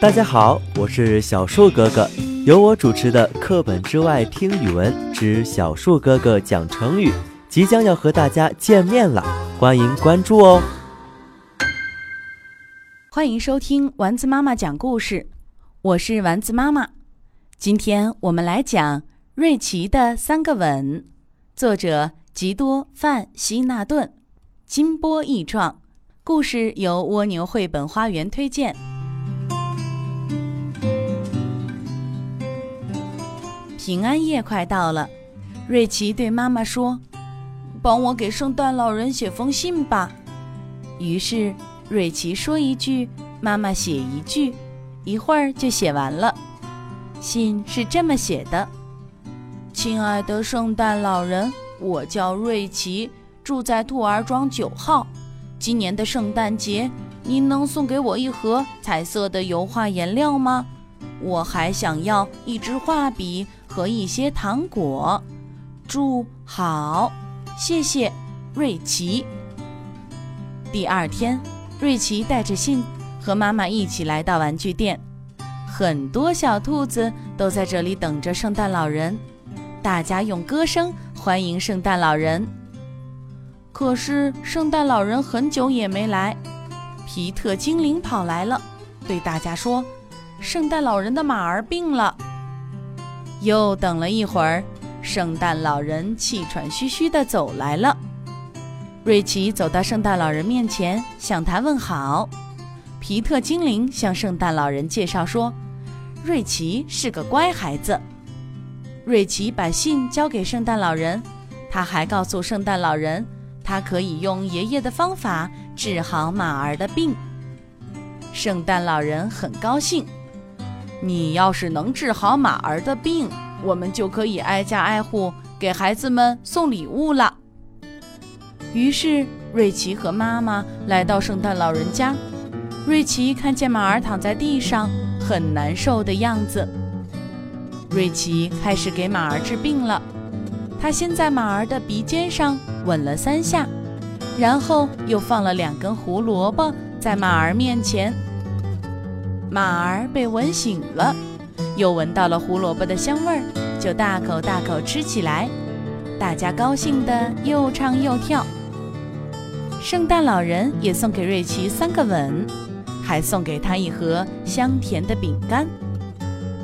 大家好，我是小树哥哥，由我主持的《课本之外听语文之小树哥哥讲成语》即将要和大家见面了，欢迎关注哦！欢迎收听丸子妈妈讲故事，我是丸子妈妈。今天我们来讲瑞奇的三个吻，作者吉多·范希纳顿，金波译创，故事由蜗牛绘本花园推荐。平安夜快到了，瑞奇对妈妈说：“帮我给圣诞老人写封信吧。”于是瑞奇说一句，妈妈写一句，一会儿就写完了。信是这么写的：“亲爱的圣诞老人，我叫瑞奇，住在兔儿庄九号。今年的圣诞节，您能送给我一盒彩色的油画颜料吗？我还想要一支画笔和一些糖果。祝好，谢谢，瑞奇。”第二天，瑞奇带着信和妈妈一起来到玩具店。很多小兔子都在这里等着圣诞老人，大家用歌声欢迎圣诞老人。可是圣诞老人很久也没来，皮特精灵跑来了，对大家说：“圣诞老人的马儿病了。”又等了一会儿，圣诞老人气喘吁吁地走来了。瑞奇走到圣诞老人面前，向他问好。皮特精灵向圣诞老人介绍说。瑞奇是个乖孩子。瑞奇把信交给圣诞老人，他还告诉圣诞老人，他可以用爷爷的方法治好马儿的病。圣诞老人很高兴。你要是能治好马儿的病，我们就可以挨家挨户给孩子们送礼物了。于是，瑞奇和妈妈来到圣诞老人家。瑞奇看见马儿躺在地上。很难受的样子。瑞奇开始给马儿治病了。他先在马儿的鼻尖上吻了三下，然后又放了两根胡萝卜在马儿面前。马儿被吻醒了，又闻到了胡萝卜的香味儿，就大口大口吃起来。大家高兴的又唱又跳。圣诞老人也送给瑞奇三个吻。还送给他一盒香甜的饼干。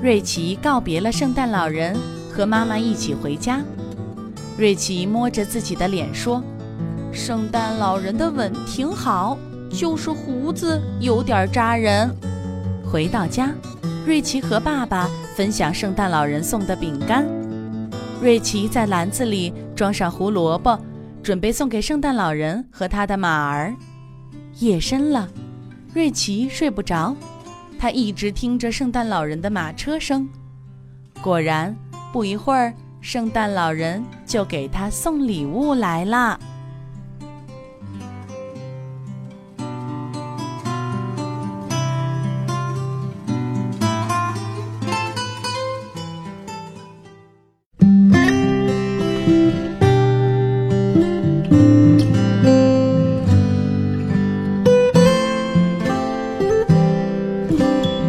瑞奇告别了圣诞老人，和妈妈一起回家。瑞奇摸着自己的脸说：“圣诞老人的吻挺好，就是胡子有点扎人。”回到家，瑞奇和爸爸分享圣诞老人送的饼干。瑞奇在篮子里装上胡萝卜，准备送给圣诞老人和他的马儿。夜深了。瑞奇睡不着，他一直听着圣诞老人的马车声。果然，不一会儿，圣诞老人就给他送礼物来了。